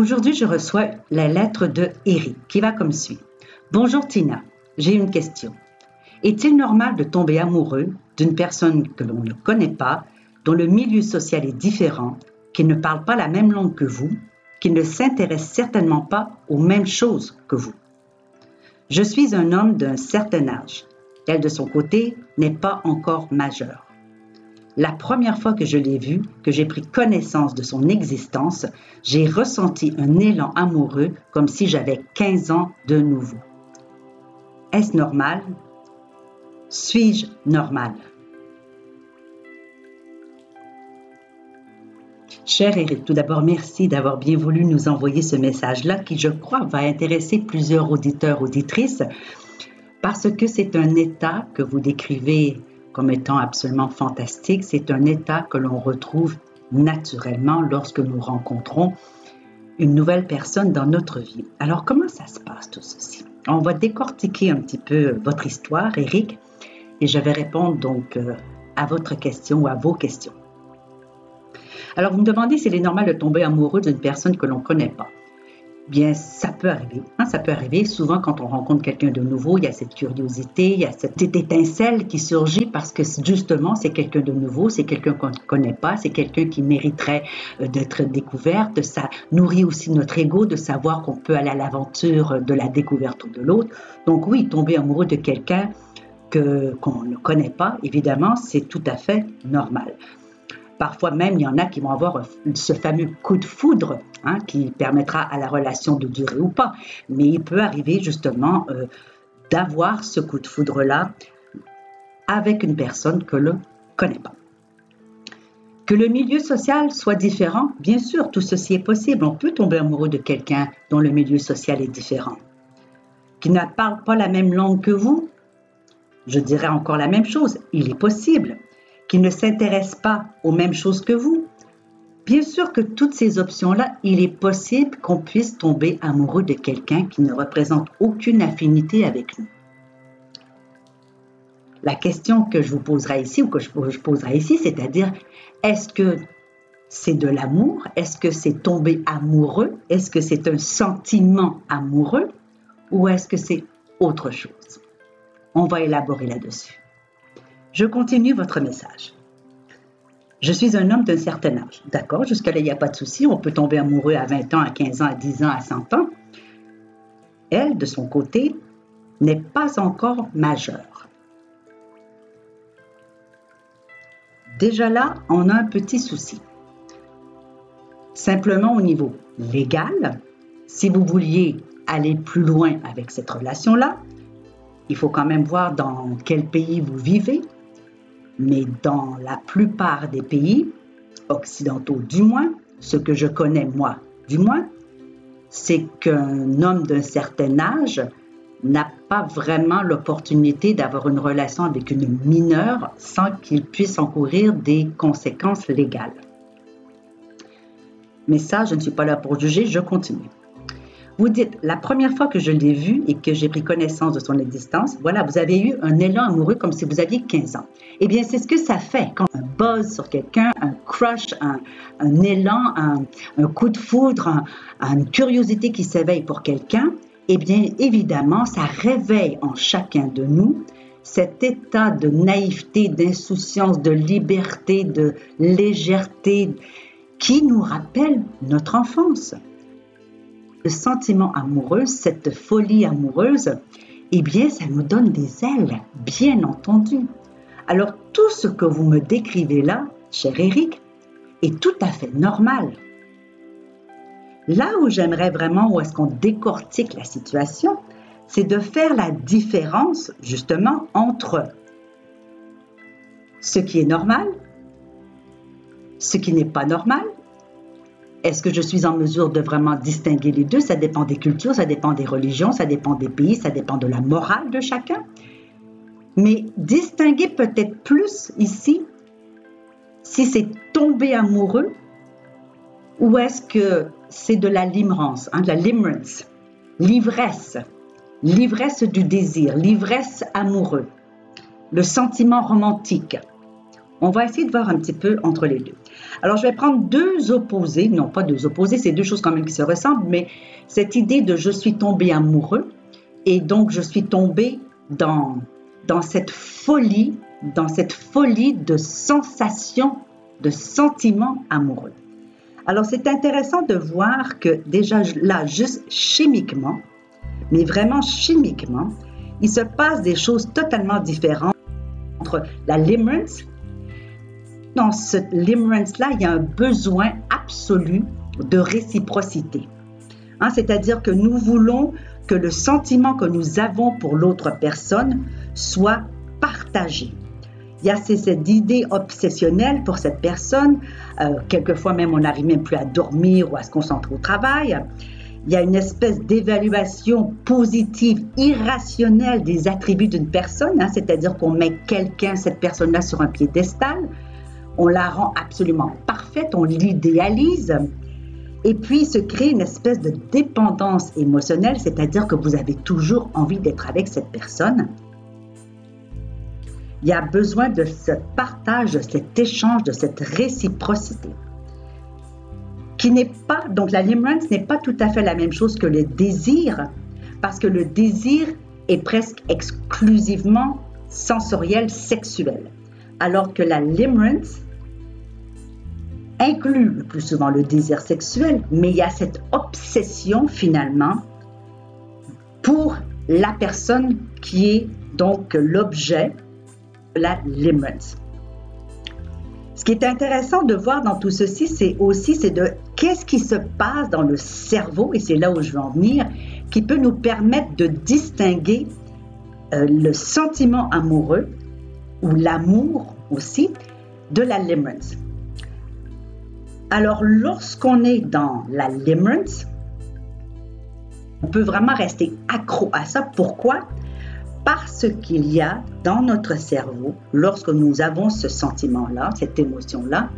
Aujourd'hui, je reçois la lettre de Eric qui va comme suit. Bonjour Tina, j'ai une question. Est-il normal de tomber amoureux d'une personne que l'on ne connaît pas, dont le milieu social est différent, qui ne parle pas la même langue que vous, qui ne s'intéresse certainement pas aux mêmes choses que vous? Je suis un homme d'un certain âge. Elle, de son côté, n'est pas encore majeure. La première fois que je l'ai vu, que j'ai pris connaissance de son existence, j'ai ressenti un élan amoureux comme si j'avais 15 ans de nouveau. Est-ce normal? Suis-je normal? Cher Eric, tout d'abord, merci d'avoir bien voulu nous envoyer ce message-là qui, je crois, va intéresser plusieurs auditeurs, auditrices, parce que c'est un état que vous décrivez comme étant absolument fantastique. C'est un état que l'on retrouve naturellement lorsque nous rencontrons une nouvelle personne dans notre vie. Alors, comment ça se passe tout ceci? On va décortiquer un petit peu votre histoire, Eric, et je vais répondre donc euh, à votre question ou à vos questions. Alors, vous me demandez s'il est normal de tomber amoureux d'une personne que l'on ne connaît pas bien, ça peut arriver. Hein, ça peut arriver. Souvent, quand on rencontre quelqu'un de nouveau, il y a cette curiosité, il y a cette étincelle qui surgit parce que justement, c'est quelqu'un de nouveau, c'est quelqu'un qu'on ne connaît pas, c'est quelqu'un qui mériterait euh, d'être découvert. Ça nourrit aussi notre ego de savoir qu'on peut aller à l'aventure de la découverte de l'autre. Donc oui, tomber amoureux de quelqu'un que qu'on ne connaît pas, évidemment, c'est tout à fait normal. Parfois même, il y en a qui vont avoir ce fameux coup de foudre hein, qui permettra à la relation de durer ou pas. Mais il peut arriver justement euh, d'avoir ce coup de foudre-là avec une personne que l'on ne connaît pas. Que le milieu social soit différent, bien sûr, tout ceci est possible. On peut tomber amoureux de quelqu'un dont le milieu social est différent. Qui ne parle pas la même langue que vous, je dirais encore la même chose. Il est possible qui ne s'intéresse pas aux mêmes choses que vous. Bien sûr que toutes ces options-là, il est possible qu'on puisse tomber amoureux de quelqu'un qui ne représente aucune affinité avec nous. La question que je vous poserai ici, ou que poserai ici, c'est-à-dire, est-ce que c'est de l'amour? Est-ce que c'est tomber amoureux? Est-ce que c'est un sentiment amoureux? Ou est-ce que c'est autre chose? On va élaborer là-dessus. Je continue votre message. Je suis un homme d'un certain âge. D'accord, jusqu'à là, il n'y a pas de souci. On peut tomber amoureux à 20 ans, à 15 ans, à 10 ans, à 100 ans. Elle, de son côté, n'est pas encore majeure. Déjà là, on a un petit souci. Simplement au niveau légal, si vous vouliez aller plus loin avec cette relation-là, il faut quand même voir dans quel pays vous vivez, mais dans la plupart des pays, occidentaux du moins, ce que je connais moi du moins, c'est qu'un homme d'un certain âge n'a pas vraiment l'opportunité d'avoir une relation avec une mineure sans qu'il puisse encourir des conséquences légales. Mais ça, je ne suis pas là pour juger, je continue. Vous dites, la première fois que je l'ai vu et que j'ai pris connaissance de son existence, voilà, vous avez eu un élan amoureux comme si vous aviez 15 ans. Eh bien, c'est ce que ça fait quand un buzz sur quelqu'un, un crush, un, élan, un, coup de foudre, une curiosité qui s'éveille pour quelqu'un. Eh bien, évidemment, ça réveille en chacun de nous cet état de naïveté, d'insouciance, de liberté, de légèreté qui nous rappelle notre enfance le sentiment amoureux, cette folie amoureuse, eh bien, ça nous donne des ailes, bien entendu. Alors, tout ce que vous me décrivez là, cher Eric, est tout à fait normal. Là où j'aimerais vraiment, où est-ce qu'on décortique la situation, c'est de faire la différence justement entre ce qui est normal, ce qui n'est pas normal, Est-ce que je suis en mesure de vraiment distinguer les deux? Ça dépend des cultures, ça dépend des religions, ça dépend des pays, ça dépend de la morale de chacun. Mais distinguer peut-être plus ici si c'est tomber amoureux ou est-ce que c'est de la limerence, hein, de la limerence, l'ivresse, l'ivresse du désir, l'ivresse amoureux, le sentiment romantique. On va essayer de voir un petit peu entre les deux. Alors, je vais prendre deux opposés, non pas deux opposés, c'est deux choses quand même qui se ressemblent, mais cette idée de je suis tombé amoureux et donc je suis tombé dans, dans cette folie, dans cette folie de sensations, de sentiments amoureux. Alors, c'est intéressant de voir que déjà là, juste chimiquement, mais vraiment chimiquement, il se passe des choses totalement différentes entre la limerence. Dans ce limerence-là, il y a un besoin absolu de réciprocité. Hein, c'est-à-dire que nous voulons que le sentiment que nous avons pour l'autre personne soit partagé. Il y a cette idée obsessionnelle pour cette personne. Euh, quelquefois même, on n'arrive même plus à dormir ou à se concentrer au travail. Il y a une espèce d'évaluation positive, irrationnelle des attributs d'une personne, hein, c'est-à-dire qu'on met quelqu'un, cette personne-là, sur un piédestal. On la rend absolument parfaite, on l'idéalise. Et puis se crée une espèce de dépendance émotionnelle, c'est-à-dire que vous avez toujours envie d'être avec cette personne il y a besoin de ce partage, de cet échange, de cette réciprocité. Qui n'est pas, donc la limerence n'est pas tout à fait la même chose que le désir, parce que le désir est presque exclusivement sensoriel, sexuel, alors que la limerence inclut le plus souvent le désir sexuel, mais il y a cette obsession finalement pour la personne qui est donc l'objet la limerence. Ce qui est intéressant de voir dans tout ceci, c'est aussi c'est de qu'est-ce qui se passe dans le cerveau, et c'est là où je veux en venir, qui peut nous permettre de distinguer euh, le sentiment amoureux ou l'amour aussi de la limerence. Alors, lorsqu'on est dans la limerence, on peut vraiment rester accro à ça. Pourquoi? parce qu'il y a dans notre cerveau, lorsque nous avons ce sentiment-là, cette émotion-là,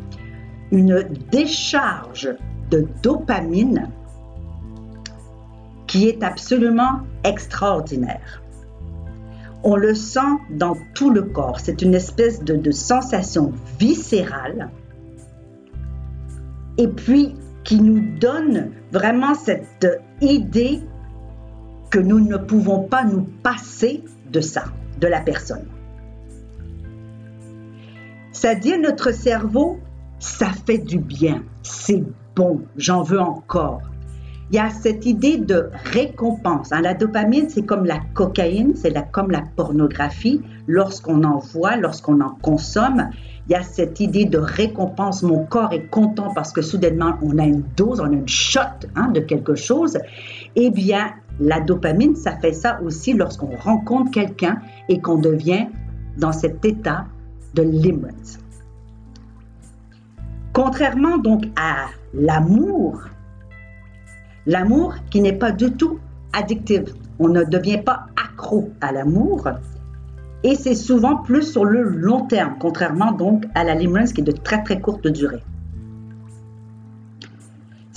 une décharge de dopamine qui est absolument extraordinaire. On le sent dans tout le corps. C'est une espèce de, de sensation viscérale et puis qui nous donne vraiment cette idée que nous ne pouvons pas nous passer de ça, de la personne. C'est-à-dire notre cerveau, ça fait du bien, c'est bon, j'en veux encore. Il y a cette idée de récompense. Hein, la dopamine, c'est comme la cocaïne, c'est comme la pornographie. Lorsqu'on en voit, lorsqu'on en consomme, il y a cette idée de récompense. Mon corps est content parce que soudainement, on a une dose, on a une shot hein, de quelque chose. Eh bien, la dopamine, ça fait ça aussi lorsqu'on rencontre quelqu'un et qu'on devient dans cet état de limerence. Contrairement donc à l'amour, l'amour qui n'est pas du tout addictif, on ne devient pas accro à l'amour et c'est souvent plus sur le long terme, contrairement donc à la limerence qui est de très très courte durée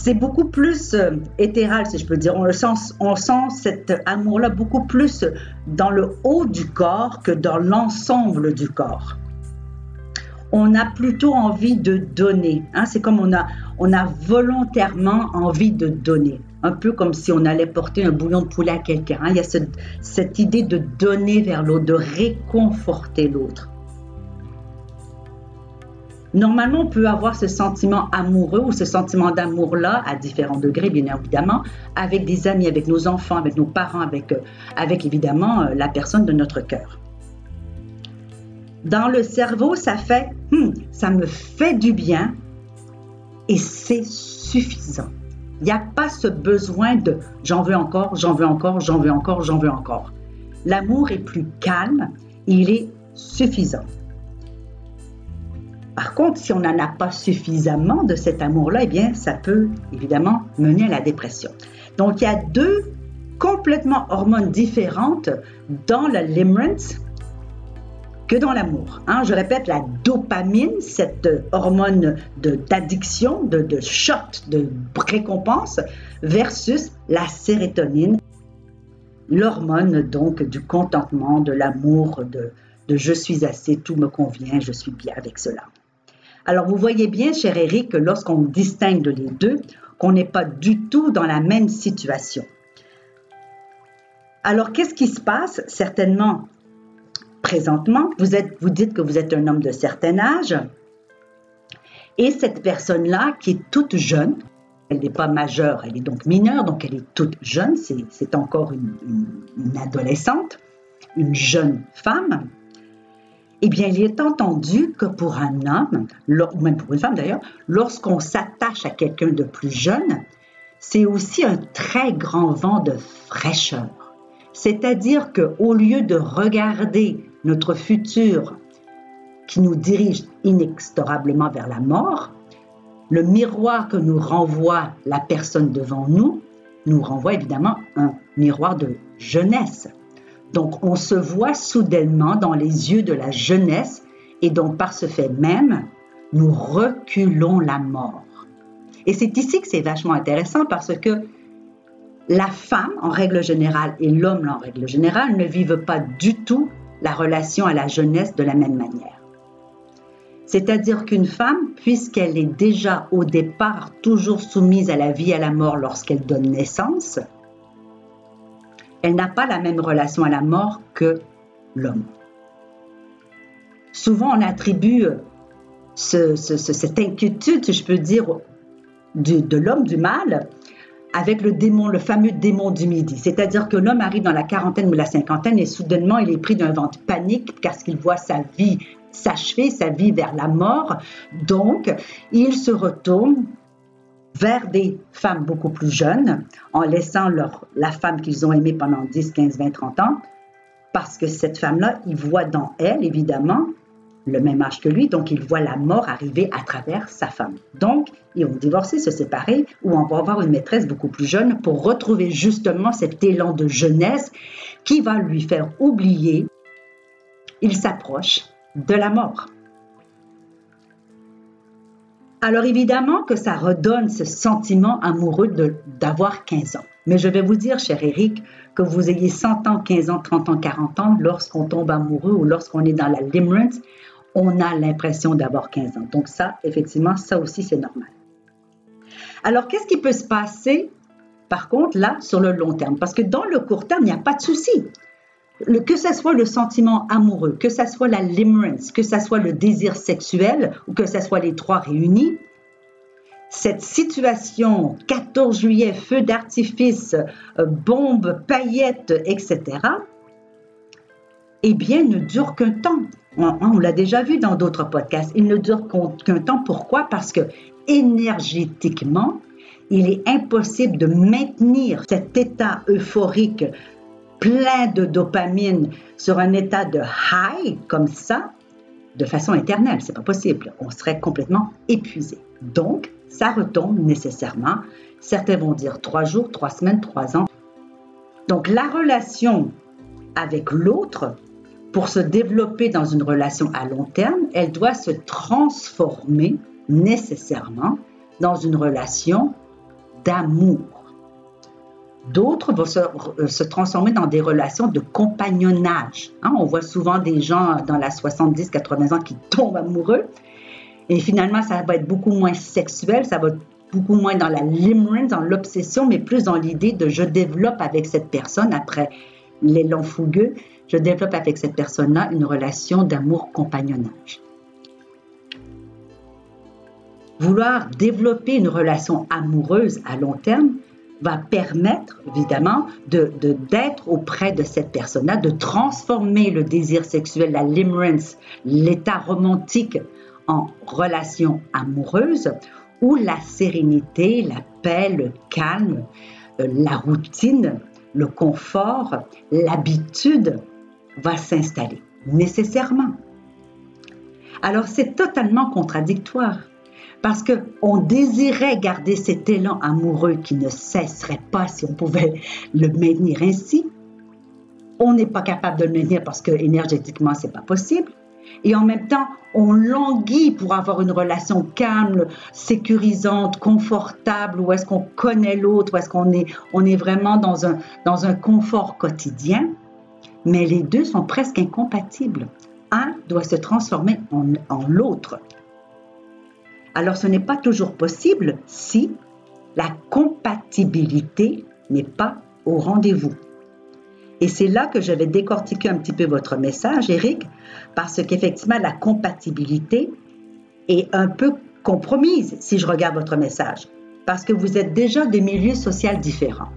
c'est beaucoup plus euh, éthéral, si je peux dire. On, le sent, on sent cet amour-là beaucoup plus dans le haut du corps que dans l'ensemble du corps. On a plutôt envie de donner. Hein. C'est comme on a, on a volontairement envie de donner. Un peu comme si on allait porter un bouillon de poulet à quelqu'un. Il y a cette idée de donner vers l'autre, de réconforter l'autre. Normalement, on peut avoir ce sentiment amoureux ou ce sentiment d'amour-là à différents degrés, bien évidemment, avec des amis, avec nos enfants, avec nos parents, avec, euh, avec évidemment euh, la personne de notre cœur. Dans le cerveau, ça fait, hmm, ça me fait du bien et c'est suffisant. Il n'y a pas ce besoin de j'en veux encore, j'en veux encore, j'en veux encore, j'en veux encore. L'amour est plus calme, il est suffisant. Par contre, si on n'en a pas suffisamment de cet amour-là, eh bien, ça peut évidemment mener à la dépression. Donc, il y a deux complètement hormones différentes dans la limerence que dans l'amour. Hein. Je répète, la dopamine, cette hormone d'addiction, de, de, shot, de récompense, versus la sérotonine, l'hormone donc du contentement, de l'amour, de, de je suis assez, tout me convient, je suis bien avec cela. Alors vous voyez bien, cher Eric, que lorsqu'on distingue les deux, qu'on n'est pas du tout dans la même situation. Alors qu'est-ce qui se passe? Certainement, présentement, vous, êtes, vous dites que vous êtes un homme de certain âge, et cette personne-là qui est toute jeune, elle n'est pas majeure, elle est donc mineure, donc elle est toute jeune, c'est encore une, une adolescente, une jeune femme, eh bien, il est entendu que pour un homme, ou même pour une femme d'ailleurs, lorsqu'on s'attache à quelqu'un de plus jeune, c'est aussi un très grand vent de fraîcheur. C'est-à-dire qu'au lieu de regarder notre futur qui nous dirige inexorablement vers la mort, le miroir que nous renvoie la personne devant nous nous renvoie évidemment un miroir de jeunesse. Donc, on se voit soudainement dans les yeux de la jeunesse et donc par ce fait même, nous reculons la mort. Et c'est ici que c'est vachement intéressant parce que la femme, en règle générale, et l'homme, en règle générale, ne vivent pas du tout la relation à la jeunesse de la même manière. C'est-à-dire qu'une femme, puisqu'elle est déjà au départ toujours soumise à la vie et à la mort lorsqu'elle donne naissance, elle n'a pas la même relation à la mort que l'homme. Souvent, on attribue cette inquiétude, je peux dire, de l'homme, du mal, avec le démon, le fameux démon du midi. C'est-à-dire que l'homme arrive dans la quarantaine ou la cinquantaine et soudainement, il est pris d'un vent de panique parce qu'il voit sa vie s'achever, sa vie vers la mort. Donc, il se retourne vers des femmes beaucoup plus jeunes, en laissant la femme qu'ils ont aimée pendant 10, 15, 20, 30 ans, parce que cette femme-là, il voit dans elle, évidemment, le même âge que lui, donc il voit la mort arriver à travers sa femme. Donc, ils vont divorcer, se séparer, ou on va avoir une maîtresse beaucoup plus jeune pour retrouver justement cet élan de jeunesse qui va lui faire oublier, il s'approche de la mort. Alors évidemment que ça redonne ce sentiment amoureux d'avoir 15 ans. Mais je vais vous dire, cher Eric, que vous ayez 100 ans, 15 ans, 30 ans, 40 ans, lorsqu'on tombe amoureux ou lorsqu'on est dans la limerence, on a l'impression d'avoir 15 ans. Donc ça, effectivement, ça aussi, c'est normal. Alors, qu'est-ce qui peut se passer, par contre, là, sur le long terme? Parce que dans le court terme, il n'y a pas de souci que ce soit le sentiment amoureux, que ce soit la limerence, que ce soit le désir sexuel ou que ce soit les trois réunis, cette situation 14 juillet, feu d'artifice, euh, bombes, paillettes, etc., eh bien, ne dure qu'un temps. On, on l'a déjà vu dans d'autres podcasts. Il ne dure qu'un temps. Pourquoi? Parce que énergétiquement, il est impossible de maintenir cet état euphorique plein de dopamine sur un état de high comme ça, de façon éternelle. C'est pas possible. On serait complètement épuisé. Donc, ça retombe nécessairement. Certains vont dire trois jours, trois semaines, trois ans. Donc, la relation avec l'autre, pour se développer dans une relation à long terme, elle doit se transformer nécessairement dans une relation d'amour. D'autres vont euh, se, transformer dans des relations de compagnonnage. Hein. on voit souvent des gens dans la 70-80 ans qui tombent amoureux. Et finalement, ça va être beaucoup moins sexuel, ça va être beaucoup moins dans la limerence, dans l'obsession, mais plus dans l'idée de je développe avec cette personne, après l'élan fougueux, je développe avec cette personne-là une relation d'amour-compagnonnage. Vouloir développer une relation amoureuse à long terme, va permettre, évidemment, d'être de, d'être auprès de cette personne-là, de transformer le désir sexuel, la limerence, l'état romantique en relation amoureuse où la sérénité, la paix, le calme, euh, la routine, le confort, l'habitude va s'installer nécessairement. Alors c'est totalement contradictoire parce que on désirait garder cet élan amoureux qui ne cesserait pas si on pouvait le maintenir ainsi. On n'est pas capable de le maintenir parce que énergétiquement c'est pas possible. Et en même temps, on languit pour avoir une relation calme, sécurisante, confortable, où est-ce qu'on connaît l'autre, où est-ce qu'on est, on est vraiment dans un, dans un confort quotidien. Mais les deux sont presque incompatibles. Un doit se transformer en, l'autre. Alors ce n'est pas toujours possible si la compatibilité n'est pas au rendez-vous. Et c'est là que je vais décortiquer un petit peu votre message, Eric, parce qu'effectivement, la compatibilité est un peu compromise si je regarde votre message, parce que vous êtes déjà de milieux sociaux différents.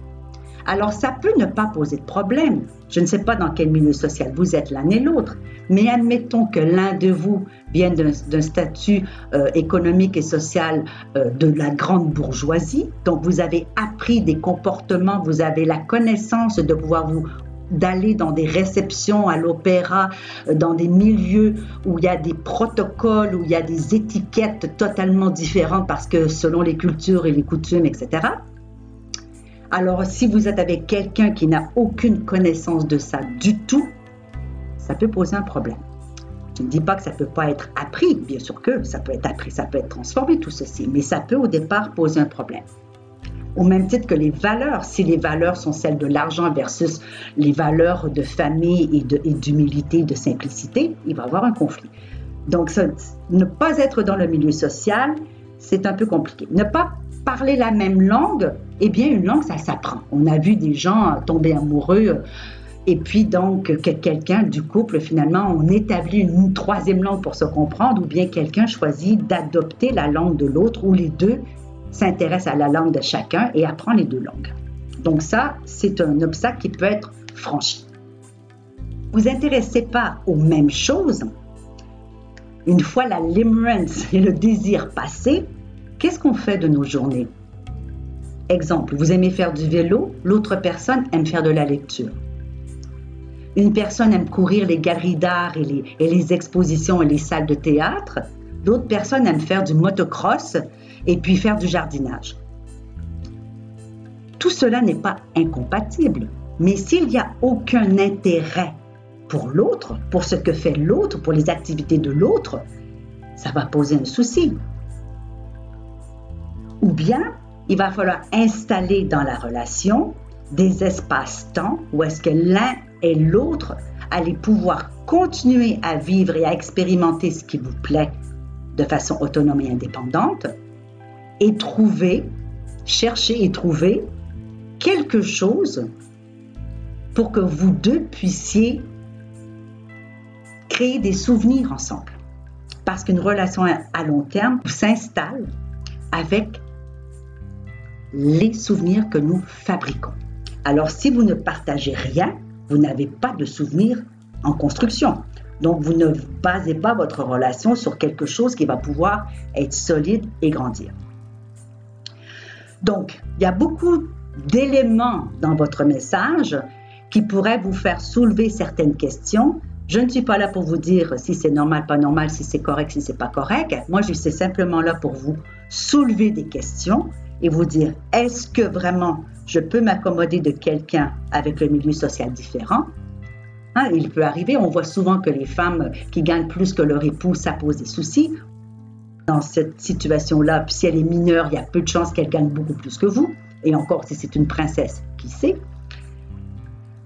Alors, ça peut ne pas poser de problème. Je ne sais pas dans quel milieu social vous êtes l'un et l'autre, mais admettons que l'un de vous vienne d'un statut euh, économique et social euh, de la grande bourgeoisie, donc vous avez appris des comportements, vous avez la connaissance de pouvoir vous d'aller dans des réceptions à l'opéra, euh, dans des milieux où il y a des protocoles, où il y a des étiquettes totalement différentes parce que selon les cultures et les coutumes, etc. Alors si vous êtes avec quelqu'un qui n'a aucune connaissance de ça du tout, ça peut poser un problème. Je ne dis pas que ça ne peut pas être appris, bien sûr que ça peut être appris, ça peut être transformé tout ceci, mais ça peut au départ poser un problème. Au même titre que les valeurs, si les valeurs sont celles de l'argent versus les valeurs de famille et d'humilité, de simplicité, il va y avoir un conflit. Donc, ne pas être dans le milieu social, c'est un peu compliqué. Ne pas parler la même langue, eh bien, une langue, ça s'apprend. On a vu des gens tomber amoureux. Et puis donc, que quelqu'un du couple, finalement, on établit une troisième langue pour se comprendre, ou bien quelqu'un choisit d'adopter la langue de l'autre, ou les deux s'intéresse à la langue de chacun et apprend les deux langues. Donc ça, c'est un obstacle qui peut être franchi. Vous intéressez pas aux mêmes choses. Une fois la limerence et le désir passé, qu'est-ce qu'on fait de nos journées? Exemple, vous aimez faire du vélo, l'autre personne aime faire de la lecture. Une personne aime courir les galeries d'art et les, expositions et les salles de théâtre. D'autres personnes aiment faire du motocross et puis faire du jardinage. Tout cela n'est pas incompatible, mais s'il n'y a aucun intérêt pour l'autre, pour ce que fait l'autre, pour les activités de l'autre, ça va poser un souci. Ou bien, il va falloir installer dans la relation des espaces-temps où est-ce que l'un et l'autre allaient pouvoir continuer à vivre et à expérimenter ce qui vous plaît de façon autonome et indépendante, et trouver, chercher et trouver quelque chose pour que vous deux puissiez créer des souvenirs ensemble. Parce qu'une relation à long terme s'installe avec les souvenirs que nous fabriquons. Alors si vous ne partagez rien, vous n'avez pas de souvenirs en construction. Donc vous ne basez pas votre relation sur quelque chose qui va pouvoir être solide et grandir. Donc, il y a beaucoup d'éléments dans votre message qui pourraient vous faire soulever certaines questions. Je ne suis pas là pour vous dire si c'est normal, pas normal, si c'est correct, si c'est pas correct. Moi, je suis simplement là pour vous soulever des questions et vous dire est-ce que vraiment je peux m'accommoder de quelqu'un avec le milieu social différent? Hein, Il peut arriver, on voit souvent que les femmes qui gagnent plus que leur époux, ça pose des soucis. Dans cette situation-là, si elle est mineure, il y a peu de chances qu'elle gagne beaucoup plus que vous. Et encore, si c'est une princesse, qui sait?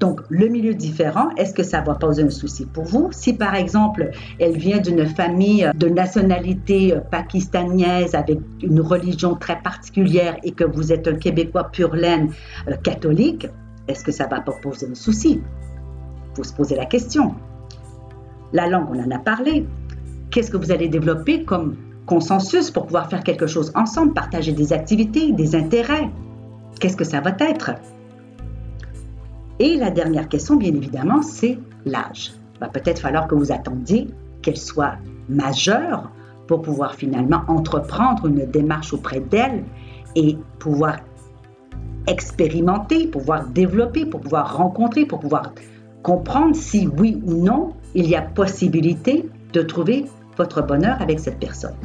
Donc, le milieu différent, est-ce que ça va poser un souci pour vous? Si par exemple, elle vient d'une famille de nationalité pakistanaise avec une religion très particulière et que vous êtes un Québécois pur laine euh, catholique, est-ce que ça va pas poser un souci? Il faut se la question. La langue, on en a parlé. Qu'est-ce que vous allez développer comme consensus pour pouvoir faire quelque chose ensemble, partager des activités, des intérêts? Qu'est-ce que ça va être? Et la dernière question, bien évidemment, c'est l'âge. Va peut-être falloir que vous attendiez qu'elle soit majeure pour pouvoir finalement entreprendre une démarche auprès d'elle et pouvoir expérimenter, pouvoir développer, pour pouvoir rencontrer, pour pouvoir comprendre si oui ou non il y a possibilité de trouver votre bonheur avec cette personne.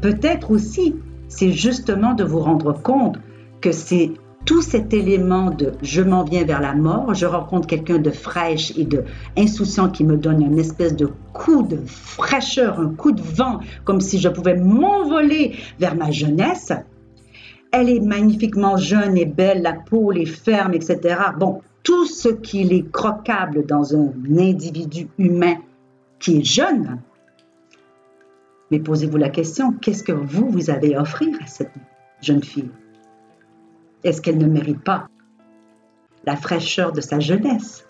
Peut-être aussi, c'est justement de vous rendre compte que c'est tout cet élément de je m'en viens vers la mort, je rencontre quelqu'un de fraîche et de insouciant qui me donne une espèce de coup de fraîcheur, un coup de vent, comme si je pouvais m'envoler vers ma jeunesse. Elle est magnifiquement jeune et belle, la peau est ferme, etc. Bon, tout ce qui est croquable dans un individu humain qui est jeune. Mais posez-vous la question, qu'est-ce que vous, vous avez à offrir à cette jeune fille? Est-ce qu'elle ne mérite pas la fraîcheur de sa jeunesse?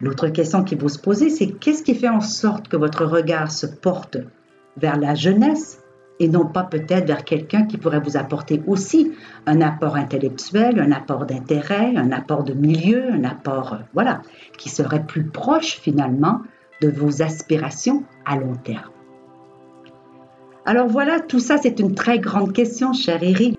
L'autre question qu'il faut se poser, c'est qu'est-ce qui fait en sorte que votre regard se porte vers la jeunesse et non pas peut-être vers quelqu'un qui pourrait vous apporter aussi un apport intellectuel, un apport d'intérêt, un apport de milieu, un apport, euh, voilà, qui serait plus proche finalement de vos aspirations à long terme? Alors voilà, tout ça c'est une très grande question, cher Eric.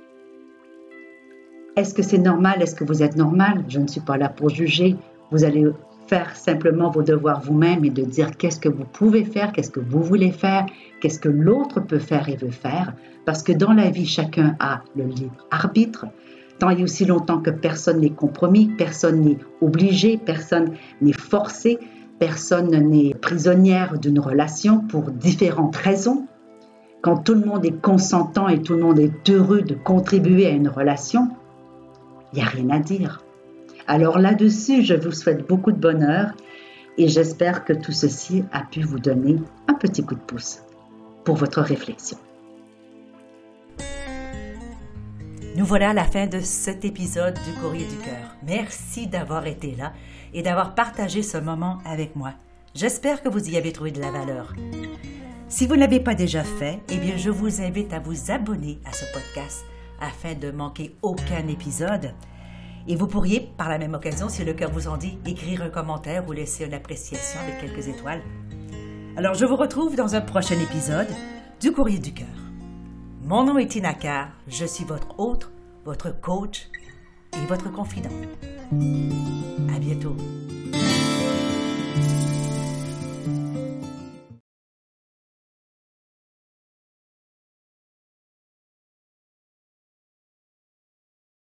Est-ce que c'est normal? Est-ce que vous êtes normal? Je ne suis pas là pour juger. Vous allez faire simplement vos devoirs vous-même et de dire qu'est-ce que vous pouvez faire, qu'est-ce que vous voulez faire, qu'est-ce que l'autre peut faire et veut faire. Parce que dans la vie, chacun a le libre arbitre. Tant et aussi longtemps que personne n'est compromis, personne n'est obligé, personne n'est forcé, personne n'est prisonnière d'une relation pour différentes raisons. Quand tout le monde est consentant et tout le monde est heureux de contribuer à une relation, il n'y a rien à dire. Alors là-dessus, je vous souhaite beaucoup de bonheur et j'espère que tout ceci a pu vous donner un petit coup de pouce pour votre réflexion. Nous voilà à la fin de cet épisode du Courrier du Cœur. Merci d'avoir été là et d'avoir partagé ce moment avec moi. J'espère que vous y avez trouvé de la valeur. Si vous ne l'avez pas déjà fait, eh bien, je vous invite à vous abonner à ce podcast afin de manquer aucun épisode. Et vous pourriez, par la même occasion, si le cœur vous en dit, écrire un commentaire ou laisser une appréciation avec quelques étoiles. Alors je vous retrouve dans un prochain épisode du Courrier du cœur. Mon nom est Tina je suis votre hôte, votre coach et votre confident. À bientôt.